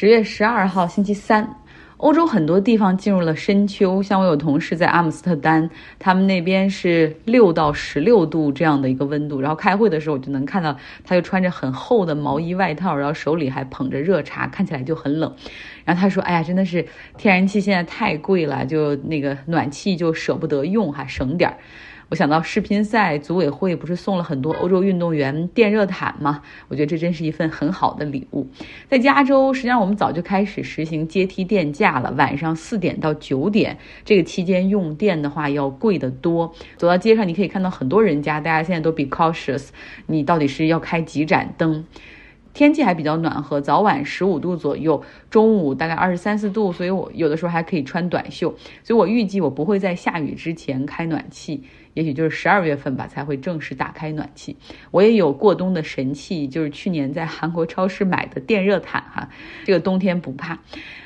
十月十二号星期三，欧洲很多地方进入了深秋。像我有同事在阿姆斯特丹，他们那边是六到十六度这样的一个温度。然后开会的时候，我就能看到他就穿着很厚的毛衣外套，然后手里还捧着热茶，看起来就很冷。然后他说：“哎呀，真的是天然气现在太贵了，就那个暖气就舍不得用哈，省点儿。”我想到世乒赛组委会不是送了很多欧洲运动员电热毯吗？我觉得这真是一份很好的礼物。在加州，实际上我们早就开始实行阶梯电价了。晚上四点到九点这个期间用电的话要贵得多。走到街上，你可以看到很多人家，大家现在都 be cautious，你到底是要开几盏灯？天气还比较暖和，早晚十五度左右，中午大概二十三四度，所以我有的时候还可以穿短袖。所以我预计我不会在下雨之前开暖气。也许就是十二月份吧，才会正式打开暖气。我也有过冬的神器，就是去年在韩国超市买的电热毯哈，这个冬天不怕。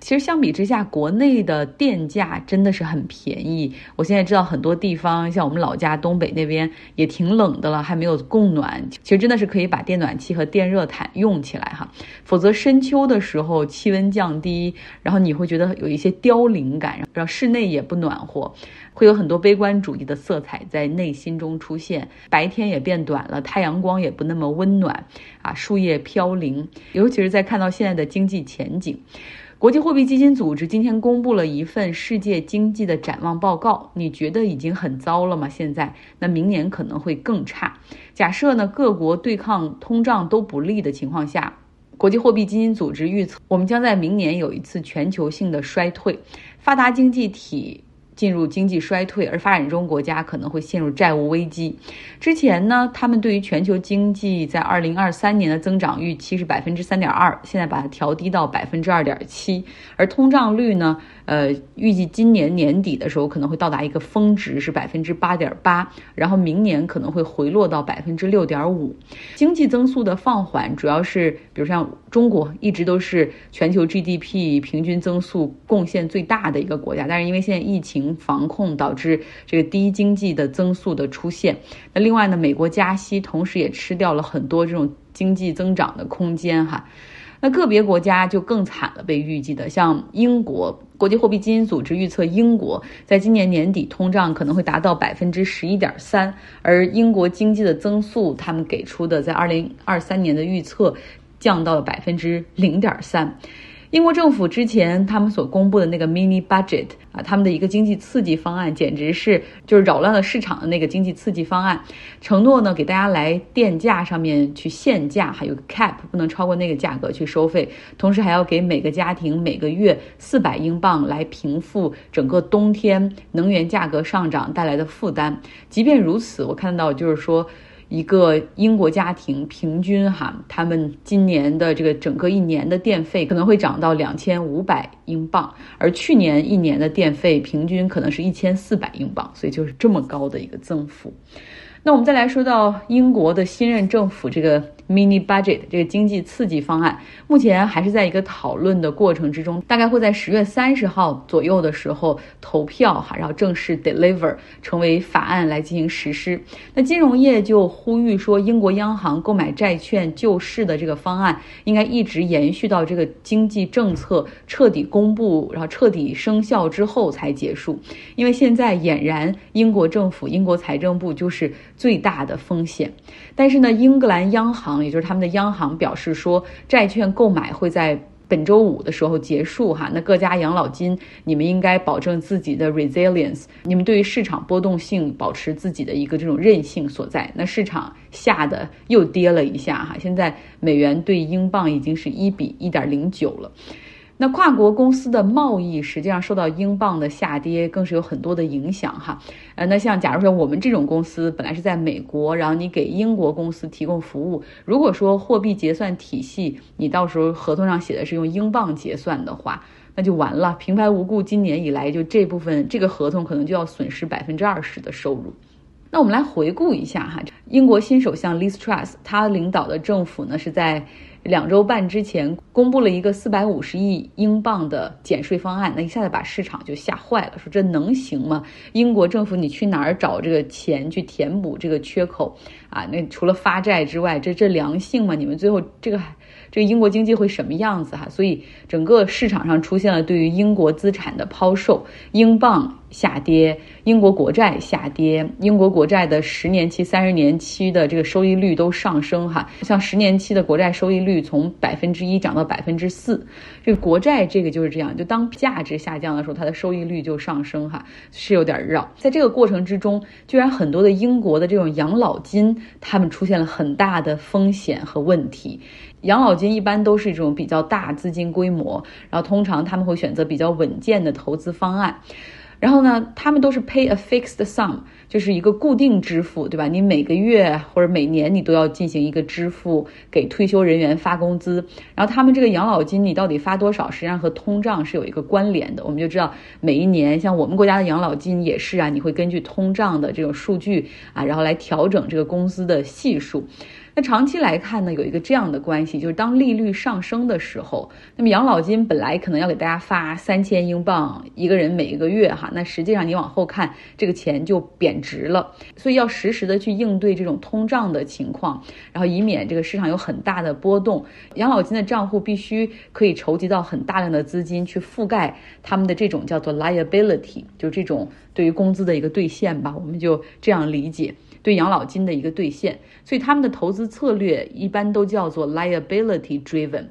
其实相比之下，国内的电价真的是很便宜。我现在知道很多地方，像我们老家东北那边也挺冷的了，还没有供暖。其实真的是可以把电暖气和电热毯用起来哈，否则深秋的时候气温降低，然后你会觉得有一些凋零感，然后室内也不暖和。会有很多悲观主义的色彩在在内心中出现，白天也变短了，太阳光也不那么温暖，啊，树叶飘零，尤其是在看到现在的经济前景。国际货币基金组织今天公布了一份世界经济的展望报告，你觉得已经很糟了吗？现在，那明年可能会更差。假设呢，各国对抗通胀都不利的情况下，国际货币基金组织预测，我们将在明年有一次全球性的衰退，发达经济体。进入经济衰退，而发展中国家可能会陷入债务危机。之前呢，他们对于全球经济在二零二三年的增长预期是百分之三点二，现在把它调低到百分之二点七，而通胀率呢？呃，预计今年年底的时候可能会到达一个峰值，是百分之八点八，然后明年可能会回落到百分之六点五。经济增速的放缓，主要是比如像中国一直都是全球 GDP 平均增速贡献最大的一个国家，但是因为现在疫情防控导致这个低经济的增速的出现。那另外呢，美国加息，同时也吃掉了很多这种经济增长的空间哈。那个别国家就更惨了，被预计的像英国，国际货币基金组织预测英国在今年年底通胀可能会达到百分之十一点三，而英国经济的增速，他们给出的在二零二三年的预测降到了百分之零点三。英国政府之前他们所公布的那个 mini budget 啊，他们的一个经济刺激方案，简直是就是扰乱了市场的那个经济刺激方案，承诺呢给大家来电价上面去限价，还有 cap 不能超过那个价格去收费，同时还要给每个家庭每个月四百英镑来平复整个冬天能源价格上涨带来的负担。即便如此，我看到就是说。一个英国家庭平均哈，他们今年的这个整个一年的电费可能会涨到两千五百英镑，而去年一年的电费平均可能是一千四百英镑，所以就是这么高的一个增幅。那我们再来说到英国的新任政府这个。Mini budget 这个经济刺激方案目前还是在一个讨论的过程之中，大概会在十月三十号左右的时候投票哈，然后正式 deliver 成为法案来进行实施。那金融业就呼吁说，英国央行购买债券救市的这个方案应该一直延续到这个经济政策彻底公布，然后彻底生效之后才结束，因为现在俨然英国政府、英国财政部就是最大的风险。但是呢，英格兰央行。也就是他们的央行表示说，债券购买会在本周五的时候结束哈。那各家养老金，你们应该保证自己的 resilience，你们对于市场波动性保持自己的一个这种韧性所在。那市场吓得又跌了一下哈，现在美元对英镑已经是一比一点零九了。那跨国公司的贸易实际上受到英镑的下跌，更是有很多的影响哈。呃，那像假如说我们这种公司本来是在美国，然后你给英国公司提供服务，如果说货币结算体系你到时候合同上写的是用英镑结算的话，那就完了，平白无故今年以来就这部分这个合同可能就要损失百分之二十的收入。那我们来回顾一下哈，英国新首相 Liz Truss 他领导的政府呢是在。两周半之前公布了一个四百五十亿英镑的减税方案，那一下子把市场就吓坏了，说这能行吗？英国政府你去哪儿找这个钱去填补这个缺口啊？那除了发债之外，这这良性吗？你们最后这个这个英国经济会什么样子哈，所以整个市场上出现了对于英国资产的抛售，英镑。下跌，英国国债下跌，英国国债的十年期、三十年期的这个收益率都上升哈，像十年期的国债收益率从百分之一涨到百分之四，这个国债这个就是这样，就当价值下降的时候，它的收益率就上升哈，是有点绕。在这个过程之中，居然很多的英国的这种养老金，他们出现了很大的风险和问题。养老金一般都是这种比较大资金规模，然后通常他们会选择比较稳健的投资方案。然后呢，他们都是 pay a fixed sum，就是一个固定支付，对吧？你每个月或者每年你都要进行一个支付，给退休人员发工资。然后他们这个养老金你到底发多少，实际上和通胀是有一个关联的。我们就知道，每一年像我们国家的养老金也是啊，你会根据通胀的这种数据啊，然后来调整这个工资的系数。那长期来看呢，有一个这样的关系，就是当利率上升的时候，那么养老金本来可能要给大家发三千英镑一个人每一个月哈，那实际上你往后看，这个钱就贬贬值了，所以要实时的去应对这种通胀的情况，然后以免这个市场有很大的波动，养老金的账户必须可以筹集到很大量的资金去覆盖他们的这种叫做 liability，就这种对于工资的一个兑现吧，我们就这样理解。对养老金的一个兑现，所以他们的投资策略一般都叫做 liability driven，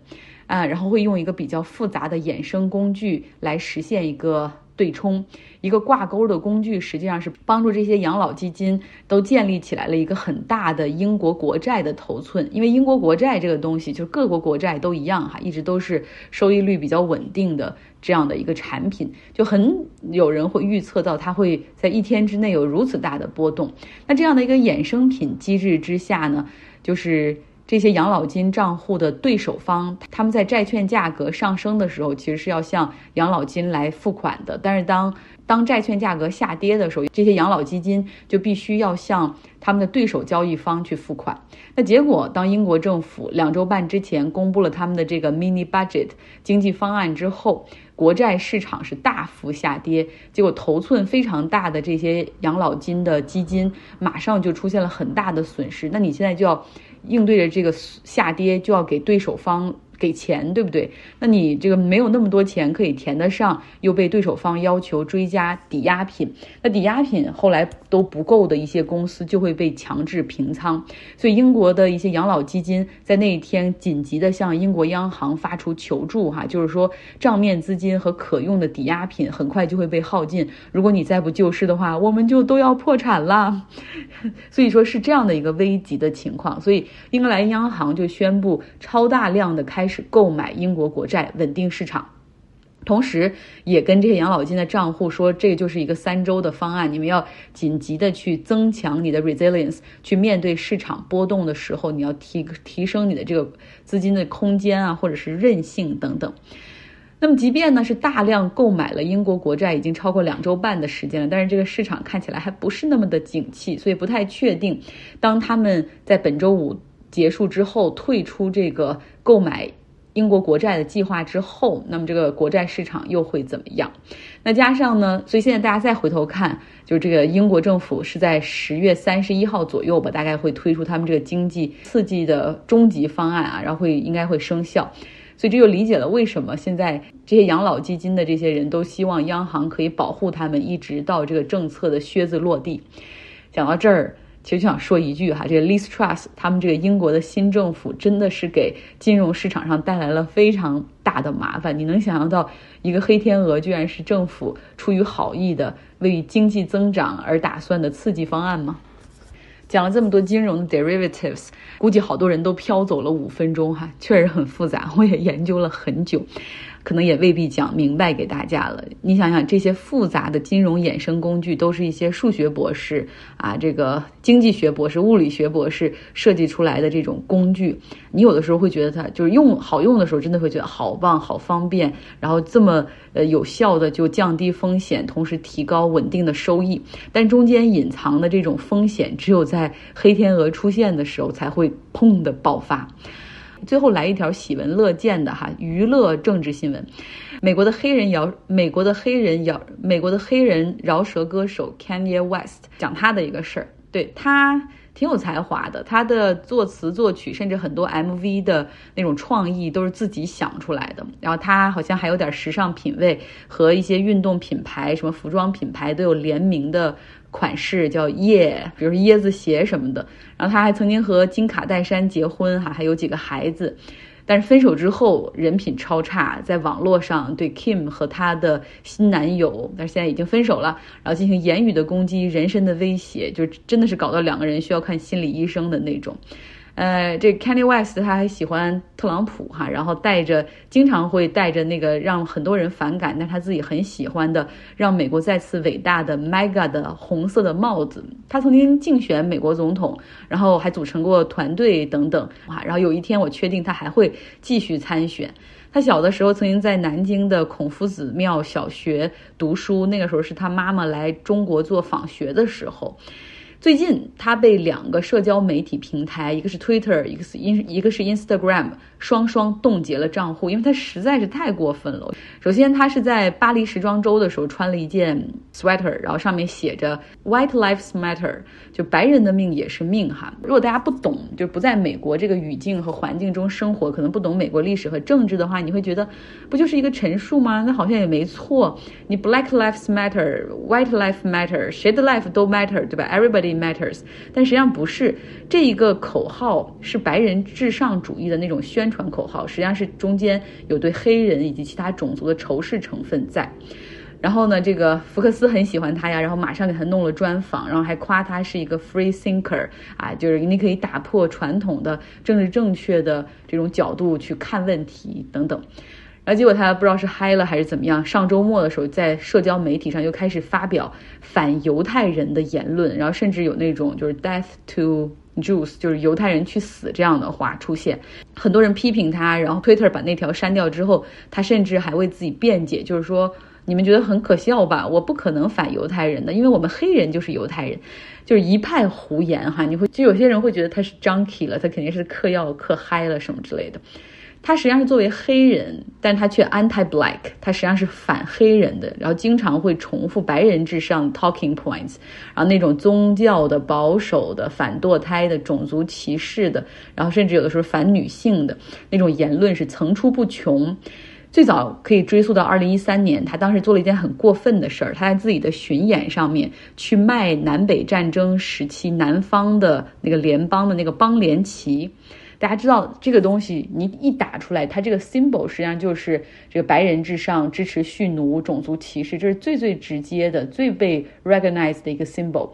啊，然后会用一个比较复杂的衍生工具来实现一个对冲，一个挂钩的工具，实际上是帮助这些养老基金都建立起来了一个很大的英国国债的头寸，因为英国国债这个东西，就是各国国债都一样哈，一直都是收益率比较稳定的。这样的一个产品，就很有人会预测到它会在一天之内有如此大的波动。那这样的一个衍生品机制之下呢，就是这些养老金账户的对手方，他们在债券价格上升的时候，其实是要向养老金来付款的。但是当当债券价格下跌的时候，这些养老基金就必须要向他们的对手交易方去付款。那结果，当英国政府两周半之前公布了他们的这个 mini budget 经济方案之后，国债市场是大幅下跌，结果头寸非常大的这些养老金的基金马上就出现了很大的损失。那你现在就要应对着这个下跌，就要给对手方。给钱对不对？那你这个没有那么多钱可以填得上，又被对手方要求追加抵押品，那抵押品后来都不够的一些公司就会被强制平仓。所以英国的一些养老基金在那一天紧急的向英国央行发出求助，哈，就是说账面资金和可用的抵押品很快就会被耗尽，如果你再不救市的话，我们就都要破产了。所以说是这样的一个危急的情况，所以英格兰央行就宣布超大量的开。开始购买英国国债，稳定市场，同时也跟这些养老金的账户说，这就是一个三周的方案，你们要紧急的去增强你的 resilience，去面对市场波动的时候，你要提提升你的这个资金的空间啊，或者是韧性等等。那么，即便呢是大量购买了英国国债，已经超过两周半的时间了，但是这个市场看起来还不是那么的景气，所以不太确定，当他们在本周五结束之后退出这个购买。英国国债的计划之后，那么这个国债市场又会怎么样？那加上呢？所以现在大家再回头看，就是这个英国政府是在十月三十一号左右吧，大概会推出他们这个经济刺激的终极方案啊，然后会应该会生效。所以这就理解了为什么现在这些养老基金的这些人都希望央行可以保护他们，一直到这个政策的靴子落地。讲到这儿。其实就想说一句哈，这个 listrust 他们这个英国的新政府真的是给金融市场上带来了非常大的麻烦。你能想象到一个黑天鹅居然是政府出于好意的为经济增长而打算的刺激方案吗？讲了这么多金融的 derivatives，估计好多人都飘走了五分钟哈，确实很复杂，我也研究了很久。可能也未必讲明白给大家了。你想想，这些复杂的金融衍生工具，都是一些数学博士啊，这个经济学博士、物理学博士设计出来的这种工具。你有的时候会觉得它就是用好用的时候，真的会觉得好棒、好方便，然后这么呃有效的就降低风险，同时提高稳定的收益。但中间隐藏的这种风险，只有在黑天鹅出现的时候才会砰的爆发。最后来一条喜闻乐见的哈娱乐政治新闻，美国的黑人饶美国的黑人饶美国的黑人饶舌歌手 Kanye West 讲他的一个事儿，对他挺有才华的。他的作词作曲，甚至很多 MV 的那种创意都是自己想出来的。然后他好像还有点时尚品味，和一些运动品牌、什么服装品牌都有联名的款式，叫耶，比如说椰子鞋什么的。然后他还曾经和金卡戴珊结婚，哈，还有几个孩子。但是分手之后人品超差，在网络上对 Kim 和她的新男友，但是现在已经分手了，然后进行言语的攻击、人身的威胁，就真的是搞到两个人需要看心理医生的那种。呃，这 Kanye West 他还喜欢特朗普哈，然后戴着经常会戴着那个让很多人反感，但他自己很喜欢的让美国再次伟大的 Mega 的红色的帽子。他曾经竞选美国总统，然后还组成过团队等等啊。然后有一天我确定他还会继续参选。他小的时候曾经在南京的孔夫子庙小学读书，那个时候是他妈妈来中国做访学的时候。最近，他被两个社交媒体平台，一个是 Twitter，一个是 In，一个是 Instagram，双双冻结了账户，因为他实在是太过分了。首先，他是在巴黎时装周的时候穿了一件 sweater，然后上面写着 White Lives Matter，就白人的命也是命哈。如果大家不懂，就不在美国这个语境和环境中生活，可能不懂美国历史和政治的话，你会觉得不就是一个陈述吗？那好像也没错。你 Black Lives Matter，White Lives Matter，谁的 life 都 matter，对吧？Everybody。Matters，但实际上不是这一个口号是白人至上主义的那种宣传口号，实际上是中间有对黑人以及其他种族的仇视成分在。然后呢，这个福克斯很喜欢他呀，然后马上给他弄了专访，然后还夸他是一个 free thinker 啊，就是你可以打破传统的政治正确的这种角度去看问题等等。然后结果他不知道是嗨了还是怎么样，上周末的时候在社交媒体上又开始发表反犹太人的言论，然后甚至有那种就是 death to Jews，就是犹太人去死这样的话出现，很多人批评他，然后 Twitter 把那条删掉之后，他甚至还为自己辩解，就是说你们觉得很可笑吧？我不可能反犹太人的，因为我们黑人就是犹太人，就是一派胡言哈。你会就有些人会觉得他是 junkie 了，他肯定是嗑药嗑嗨了什么之类的。他实际上是作为黑人，但他却 anti-black，他实际上是反黑人的，然后经常会重复白人至上 talking points，然后那种宗教的、保守的、反堕胎的、种族歧视的，然后甚至有的时候反女性的那种言论是层出不穷。最早可以追溯到二零一三年，他当时做了一件很过分的事儿，他在自己的巡演上面去卖南北战争时期南方的那个联邦的那个邦联旗。大家知道这个东西，你一打出来，它这个 symbol 实际上就是这个白人至上、支持蓄奴、种族歧视，这是最最直接的、最被 recognized 的一个 symbol。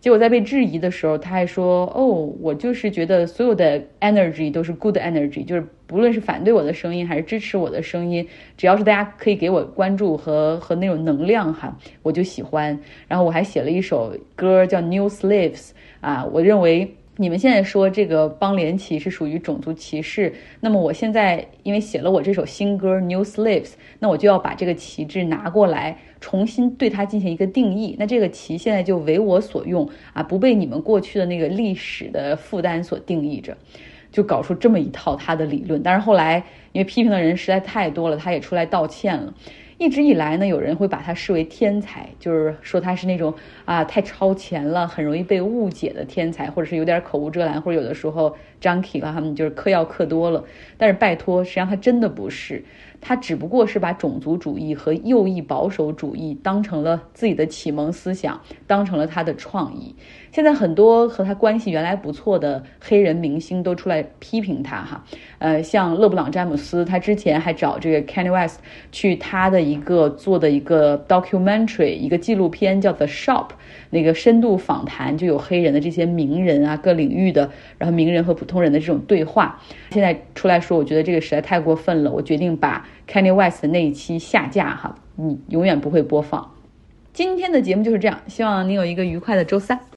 结果在被质疑的时候，他还说：“哦，我就是觉得所有的 energy 都是 good energy，就是不论是反对我的声音还是支持我的声音，只要是大家可以给我关注和和那种能量哈，我就喜欢。然后我还写了一首歌叫 New Slaves 啊，我认为。”你们现在说这个邦联旗是属于种族歧视，那么我现在因为写了我这首新歌《New Slaves》，那我就要把这个旗帜拿过来，重新对它进行一个定义。那这个旗现在就为我所用啊，不被你们过去的那个历史的负担所定义着，就搞出这么一套他的理论。但是后来因为批评的人实在太多了，他也出来道歉了。一直以来呢，有人会把他视为天才，就是说他是那种啊太超前了，很容易被误解的天才，或者是有点口无遮拦，或者有的时候 junkie 了，他们就是嗑药嗑多了。但是拜托，实际上他真的不是。他只不过是把种族主义和右翼保守主义当成了自己的启蒙思想，当成了他的创意。现在很多和他关系原来不错的黑人明星都出来批评他哈，呃，像勒布朗詹姆斯，他之前还找这个 Kanye West 去他的一个做的一个 documentary 一个纪录片叫 The Shop，那个深度访谈就有黑人的这些名人啊，各领域的，然后名人和普通人的这种对话。现在出来说，我觉得这个实在太过分了，我决定把 Kanye West 的那一期下架哈，你永远不会播放。今天的节目就是这样，希望你有一个愉快的周三。